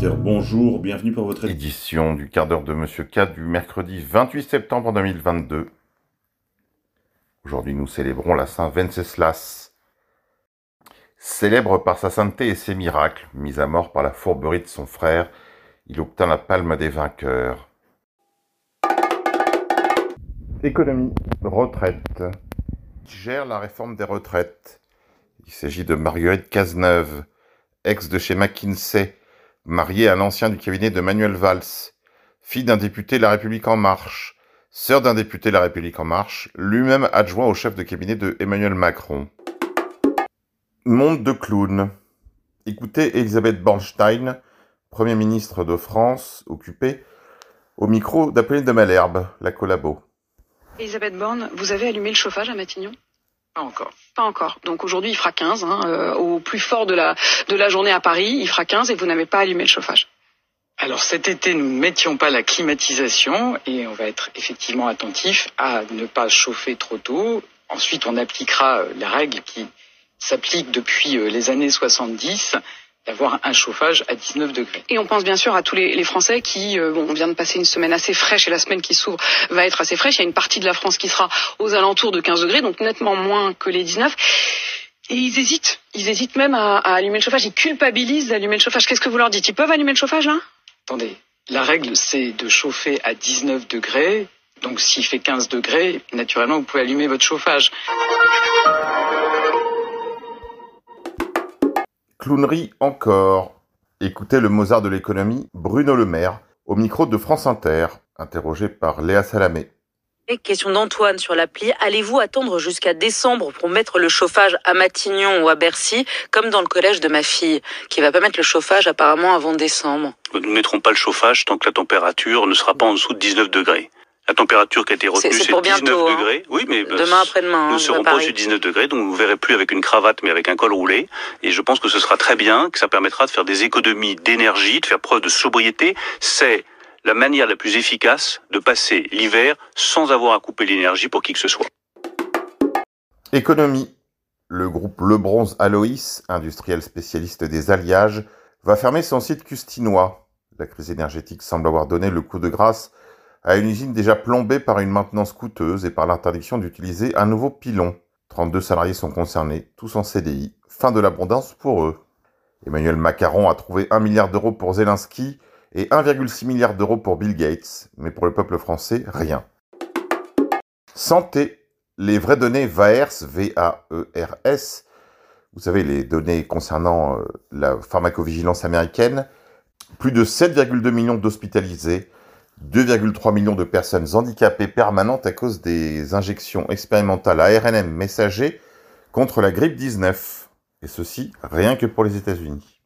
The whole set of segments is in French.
Auditeurs, bonjour, bienvenue pour votre édition du quart d'heure de Monsieur K du mercredi 28 septembre 2022. Aujourd'hui, nous célébrons la Saint Venceslas. Célèbre par sa sainteté et ses miracles, mis à mort par la fourberie de son frère, il obtint la palme des vainqueurs. Économie, retraite. Qui gère la réforme des retraites Il s'agit de Marguerite Cazeneuve, ex de chez McKinsey, mariée à l'ancien du cabinet de Manuel Valls, fille d'un député La République En Marche, sœur d'un député La République En Marche, lui-même adjoint au chef de cabinet de Emmanuel Macron. Monde de clown. Écoutez Elisabeth Bornstein, Premier ministre de France, occupée, au micro d'Apolline de Malherbe, la collabo. Elisabeth Borne, vous avez allumé le chauffage à Matignon? Pas encore. Pas encore. Donc aujourd'hui, il fera 15. Hein, euh, au plus fort de la, de la journée à Paris, il fera 15 et vous n'avez pas allumé le chauffage. Alors cet été, nous ne mettions pas la climatisation et on va être effectivement attentif à ne pas chauffer trop tôt. Ensuite, on appliquera euh, la règle qui s'applique depuis euh, les années 70 d'avoir un chauffage à 19 degrés. Et on pense bien sûr à tous les, les Français qui, euh, bon, on vient de passer une semaine assez fraîche et la semaine qui s'ouvre va être assez fraîche. Il y a une partie de la France qui sera aux alentours de 15 degrés, donc nettement moins que les 19. Et ils hésitent. Ils hésitent même à, à allumer le chauffage. Ils culpabilisent d'allumer le chauffage. Qu'est-ce que vous leur dites? Ils peuvent allumer le chauffage là? Attendez, la règle c'est de chauffer à 19 degrés. Donc s'il fait 15 degrés, naturellement vous pouvez allumer votre chauffage. Clownerie encore. Écoutez le Mozart de l'économie, Bruno Le Maire, au micro de France Inter, interrogé par Léa Salamé. Et question d'Antoine sur l'appli. Allez-vous attendre jusqu'à décembre pour mettre le chauffage à Matignon ou à Bercy, comme dans le collège de ma fille, qui va pas mettre le chauffage apparemment avant décembre? Nous ne mettrons pas le chauffage tant que la température ne sera pas en dessous de 19 degrés. La température qui a été retenue, C'est- c'est c'est pour 19 bientôt, hein. degrés. Oui, mais bah, Demain après-demain. nous hein, ne serons pas au-dessus de 19 degrés, donc vous ne verrez plus avec une cravate, mais avec un col roulé. Et je pense que ce sera très bien, que ça permettra de faire des économies d'énergie, de faire preuve de sobriété. C'est la manière la plus efficace de passer l'hiver sans avoir à couper l'énergie pour qui que ce soit. Économie. Le groupe Le Bronze Aloïs, industriel spécialiste des alliages, va fermer son site custinois. La crise énergétique semble avoir donné le coup de grâce à une usine déjà plombée par une maintenance coûteuse et par l'interdiction d'utiliser un nouveau pilon. 32 salariés sont concernés, tous en CDI. Fin de l'abondance pour eux. Emmanuel Macron a trouvé 1 milliard d'euros pour Zelensky et 1,6 milliard d'euros pour Bill Gates, mais pour le peuple français, rien. Santé. Les vraies données VAERS, V-A-E-R-S, vous savez, les données concernant euh, la pharmacovigilance américaine, plus de 7,2 millions d'hospitalisés, 2,3 millions de personnes handicapées permanentes à cause des injections expérimentales ARNM messager contre la grippe 19. Et ceci rien que pour les États-Unis.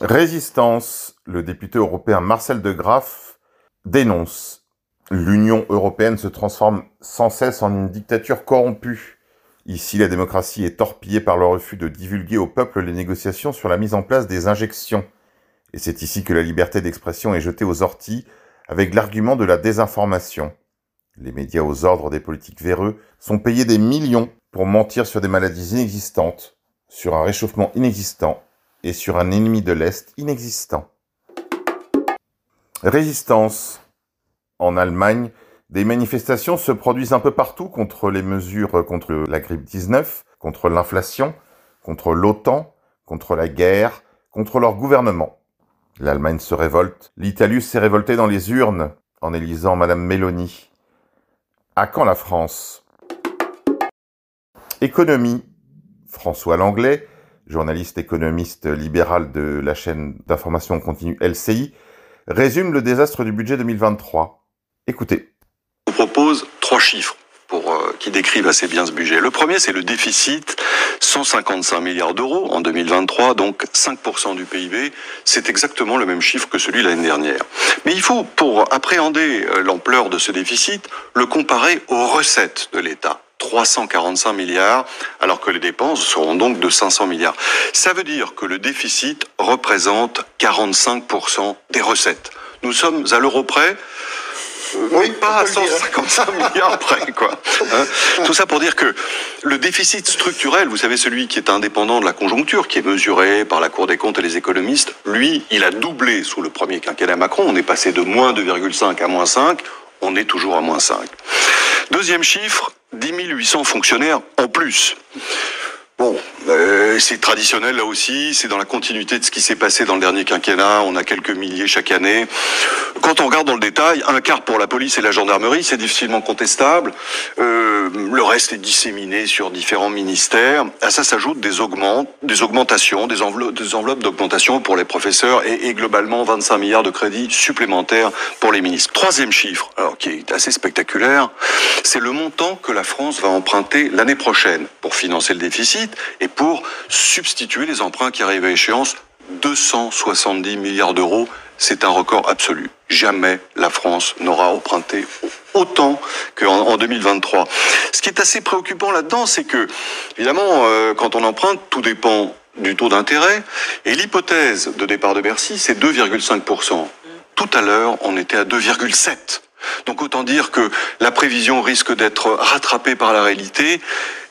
Résistance. Le député européen Marcel de Graaf dénonce L'Union européenne se transforme sans cesse en une dictature corrompue. Ici, la démocratie est torpillée par le refus de divulguer au peuple les négociations sur la mise en place des injections. Et c'est ici que la liberté d'expression est jetée aux orties avec l'argument de la désinformation. Les médias aux ordres des politiques véreux sont payés des millions pour mentir sur des maladies inexistantes, sur un réchauffement inexistant et sur un ennemi de l'Est inexistant. Résistance. En Allemagne, des manifestations se produisent un peu partout contre les mesures contre la grippe 19, contre l'inflation, contre l'OTAN, contre la guerre, contre leur gouvernement. L'Allemagne se révolte. L'Italus s'est révolté dans les urnes en élisant Madame Meloni. À quand la France? Économie. François Langlais, journaliste économiste libéral de la chaîne d'information continue LCI, résume le désastre du budget 2023. Écoutez. Vous propose trois chiffres euh, qui décrivent assez bien ce budget. Le premier, c'est le déficit, 155 milliards d'euros en 2023, donc 5% du PIB. C'est exactement le même chiffre que celui de l'année dernière. Mais il faut, pour appréhender euh, l'ampleur de ce déficit, le comparer aux recettes de l'État. 345 milliards, alors que les dépenses seront donc de 500 milliards. Ça veut dire que le déficit représente 45% des recettes. Nous sommes à l'euro près, oui, pas à 155 milliards près, quoi. Hein. Tout ça pour dire que le déficit structurel, vous savez, celui qui est indépendant de la conjoncture, qui est mesuré par la Cour des comptes et les économistes, lui, il a doublé sous le premier quinquennat Macron. On est passé de moins 2,5 à moins 5. On est toujours à moins 5. Deuxième chiffre, 10 800 fonctionnaires en plus. Bon, euh, c'est traditionnel là aussi, c'est dans la continuité de ce qui s'est passé dans le dernier quinquennat, on a quelques milliers chaque année. Quand on regarde dans le détail, un quart pour la police et la gendarmerie, c'est difficilement contestable. Euh, le reste est disséminé sur différents ministères. À ça s'ajoutent des, augments, des augmentations, des enveloppes d'augmentation pour les professeurs et, et, globalement 25 milliards de crédits supplémentaires pour les ministres. Troisième chiffre, alors qui est assez spectaculaire, c'est le montant que la France va emprunter l'année prochaine pour financer le déficit et pour substituer les emprunts qui arrivent à échéance, 270 milliards d'euros, c'est un record absolu. Jamais la France n'aura emprunté autant qu'en 2023. Ce qui est assez préoccupant là-dedans, c'est que, évidemment, euh, quand on emprunte, tout dépend du taux d'intérêt. Et l'hypothèse de départ de Bercy, c'est 2,5%. Tout à l'heure, on était à 2,7%. Donc autant dire que la prévision risque d'être rattrapée par la réalité.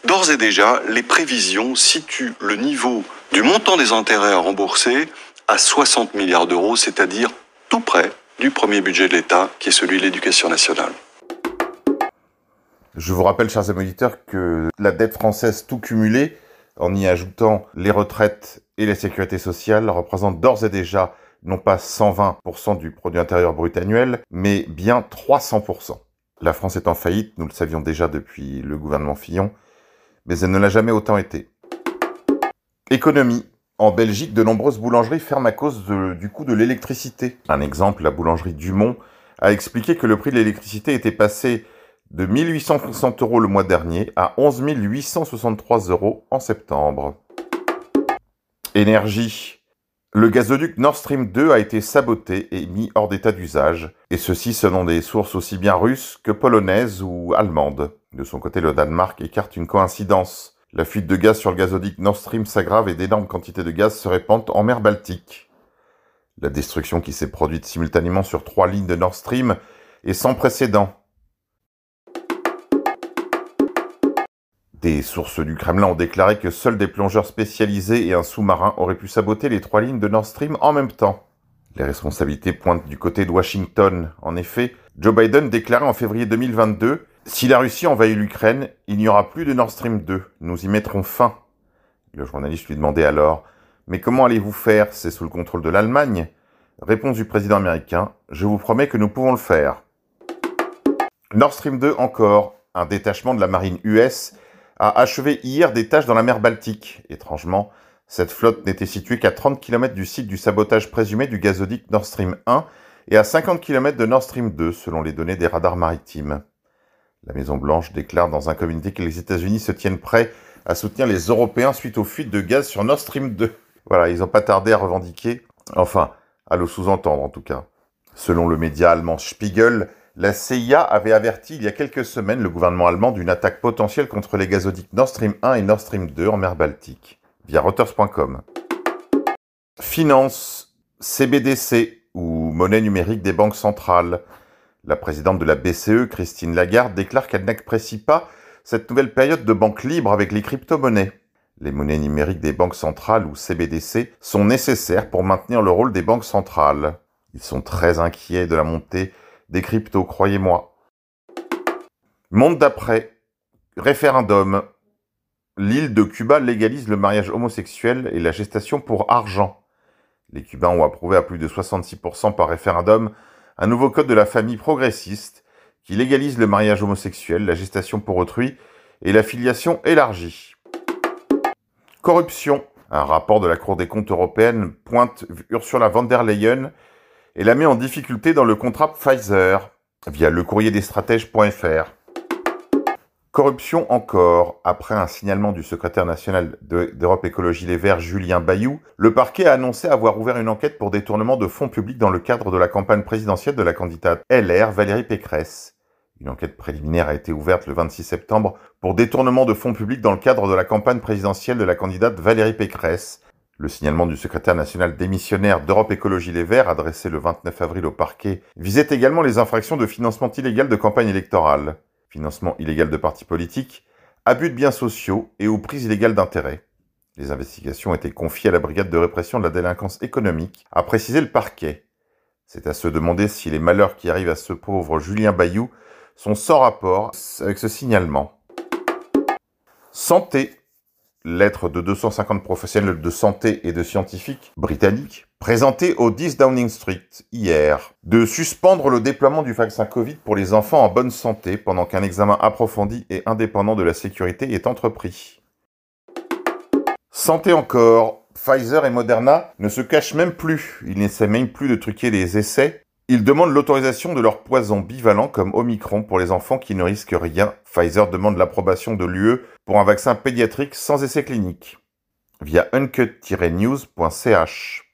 D'ores et déjà, les prévisions situent le niveau du montant des intérêts à rembourser à 60 milliards d'euros, c'est-à-dire tout près du premier budget de l'État, qui est celui de l'éducation nationale. Je vous rappelle, chers auditeurs, que la dette française tout cumulée, en y ajoutant les retraites et la sécurité sociale, représente d'ores et déjà non pas 120% du produit intérieur brut annuel, mais bien 300%. La France est en faillite, nous le savions déjà depuis le gouvernement Fillon, mais elle ne l'a jamais autant été. Économie. En Belgique, de nombreuses boulangeries ferment à cause du coût de l'électricité. Un exemple, la boulangerie Dumont a expliqué que le prix de l'électricité était passé de 1860 euros le mois dernier à 11 863 euros en septembre. Énergie. Le gazoduc Nord Stream 2 a été saboté et mis hors d'état d'usage, et ceci selon des sources aussi bien russes que polonaises ou allemandes. De son côté, le Danemark écarte une coïncidence. La fuite de gaz sur le gazoduc Nord Stream s'aggrave et d'énormes quantités de gaz se répandent en mer Baltique. La destruction qui s'est produite simultanément sur trois lignes de Nord Stream est sans précédent. Des sources du Kremlin ont déclaré que seuls des plongeurs spécialisés et un sous-marin auraient pu saboter les trois lignes de Nord Stream en même temps. Les responsabilités pointent du côté de Washington. En effet, Joe Biden déclarait en février 2022 Si la Russie envahit l'Ukraine, il n'y aura plus de Nord Stream 2. Nous y mettrons fin. Le journaliste lui demandait alors Mais comment allez-vous faire? C'est sous le contrôle de l'Allemagne? Réponse du président américain Je vous promets que nous pouvons le faire. Nord Stream 2 encore. Un détachement de la marine US a achevé hier des tâches dans la mer Baltique. Étrangement, cette flotte n'était située qu'à 30 km du site du sabotage présumé du gazoduc Nord Stream 1 et à 50 km de Nord Stream 2, selon les données des radars maritimes. La Maison-Blanche déclare dans un communiqué que les États-Unis se tiennent prêts à soutenir les Européens suite aux fuites de gaz sur Nord Stream 2. Voilà, ils n'ont pas tardé à revendiquer, enfin, à le sous-entendre en tout cas. Selon le média allemand Spiegel, la CIA avait averti il y a quelques semaines le gouvernement allemand d'une attaque potentielle contre les gazoducs Nord Stream 1 et Nord Stream 2 en mer Baltique, via Reuters.com. Finance, CBDC, ou monnaie numérique des banques centrales. La présidente de la BCE, Christine Lagarde, déclare qu'elle n'apprécie pas cette nouvelle période de banque libre avec les crypto-monnaies. Les monnaies numériques des banques centrales ou CBDC sont nécessaires pour maintenir le rôle des banques centrales. Ils sont très inquiets de la montée des cryptos, croyez-moi. Monde d'après. Référendum. L'île de Cuba légalise le mariage homosexuel et la gestation pour argent. Les Cubains ont approuvé à plus de 66% par référendum un nouveau code de la famille progressiste qui légalise le mariage homosexuel, la gestation pour autrui et la filiation élargie. Corruption. Un rapport de la Cour des comptes européenne pointe Ursula von der Leyen et la met en difficulté dans le contrat Pfizer via le courrier des stratèges.fr. Corruption encore. Après un signalement du secrétaire national d'Europe Écologie Les Verts, Julien Bayou, le parquet a annoncé avoir ouvert une enquête pour détournement de fonds publics dans le cadre de la campagne présidentielle de la candidate LR Valérie Pécresse. Une enquête préliminaire a été ouverte le 26 septembre pour détournement de fonds publics dans le cadre de la campagne présidentielle de la candidate Valérie Pécresse, Le signalement du secrétaire national démissionnaire d'Europe Écologie Les Verts, adressé le 29 avril au parquet, visait également les infractions de financement illégal de campagne électorale, financement illégal de partis politiques, abus de biens sociaux et ou prise illégale d'intérêt. Les investigations ont été confiées à la brigade de répression de la délinquance économique, a précisé le parquet. C'est à se demander si les malheurs qui arrivent à ce pauvre Julien Bayou sont sans rapport avec ce signalement. Santé. Lettre de 250 professionnels de santé et de scientifiques britanniques présentée au 10 Downing Street hier de suspendre le déploiement du vaccin Covid pour les enfants en bonne santé pendant qu'un examen approfondi et indépendant de la sécurité est entrepris. Santé encore. Pfizer et Moderna ne se cachent même plus. Ils n'essaient même plus de truquer les essais. Ils demandent l'autorisation de leur poison bivalent comme Omicron pour les enfants qui ne risquent rien. Pfizer demande l'approbation de l'UE pour un vaccin pédiatrique sans essai clinique. Via uncut-news.ch.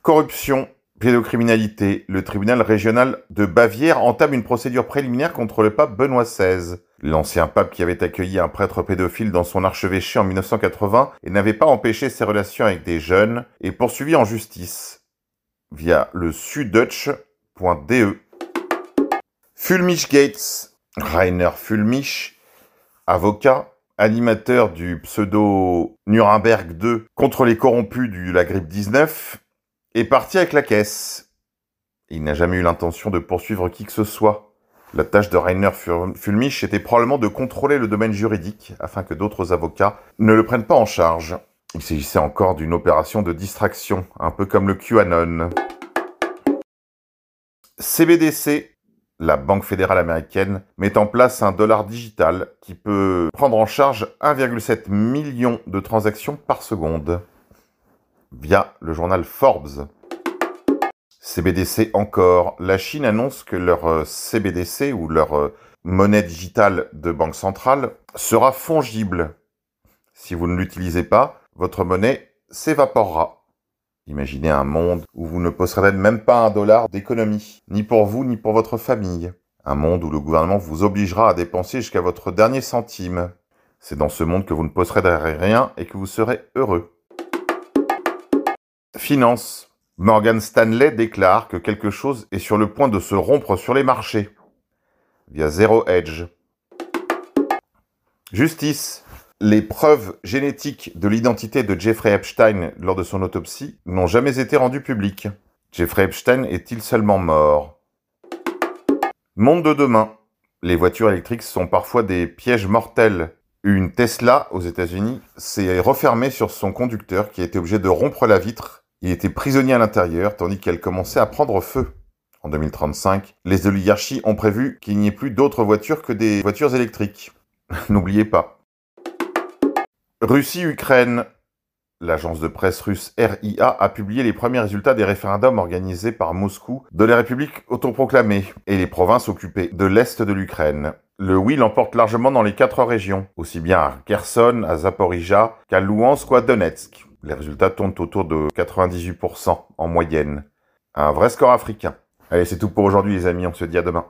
Corruption, pédocriminalité. Le tribunal régional de Bavière entame une procédure préliminaire contre le pape Benoît XVI. L'ancien pape qui avait accueilli un prêtre pédophile dans son archevêché en 1980 et n'avait pas empêché ses relations avec des jeunes est poursuivi en justice via le sudutch.de. Fulmich Gates, Rainer Fulmich, avocat, animateur du pseudo Nuremberg 2 contre les corrompus de la grippe 19, est parti avec la caisse. Il n'a jamais eu l'intention de poursuivre qui que ce soit. La tâche de Rainer Fulmich était probablement de contrôler le domaine juridique afin que d'autres avocats ne le prennent pas en charge. Il s'agissait encore d'une opération de distraction, un peu comme le QAnon. CBDC, la Banque fédérale américaine, met en place un dollar digital qui peut prendre en charge 1,7 million de transactions par seconde via le journal Forbes. CBDC encore. La Chine annonce que leur euh, CBDC ou leur euh, monnaie digitale de banque centrale sera fongible. Si vous ne l'utilisez pas, votre monnaie s'évaporera. Imaginez un monde où vous ne posséderez même pas un dollar d'économie, ni pour vous ni pour votre famille. Un monde où le gouvernement vous obligera à dépenser jusqu'à votre dernier centime. C'est dans ce monde que vous ne posséderez rien et que vous serez heureux. Finance. Morgan Stanley déclare que quelque chose est sur le point de se rompre sur les marchés via Zero Edge. Justice. Les preuves génétiques de l'identité de Jeffrey Epstein lors de son autopsie n'ont jamais été rendues publiques. Jeffrey Epstein est-il seulement mort? Monde de demain. Les voitures électriques sont parfois des pièges mortels. Une Tesla aux États-Unis s'est refermée sur son conducteur qui a été obligé de rompre la vitre il était prisonnier à l'intérieur tandis qu'elle commençait à prendre feu. En 2035, les oligarchies ont prévu qu'il n'y ait plus d'autres voitures que des voitures électriques. N'oubliez pas. Russie-Ukraine. L'agence de presse russe RIA a publié les premiers résultats des référendums organisés par Moscou de la République autoproclamée et les provinces occupées de l'Est de l'Ukraine. Le oui l'emporte largement dans les quatre régions, aussi bien à Kherson, à Zaporizhia qu'à Louhansk ou à Donetsk. Les résultats tournent autour de 98% en moyenne. Un vrai score africain. Allez, c'est tout pour aujourd'hui les amis, on se dit à demain.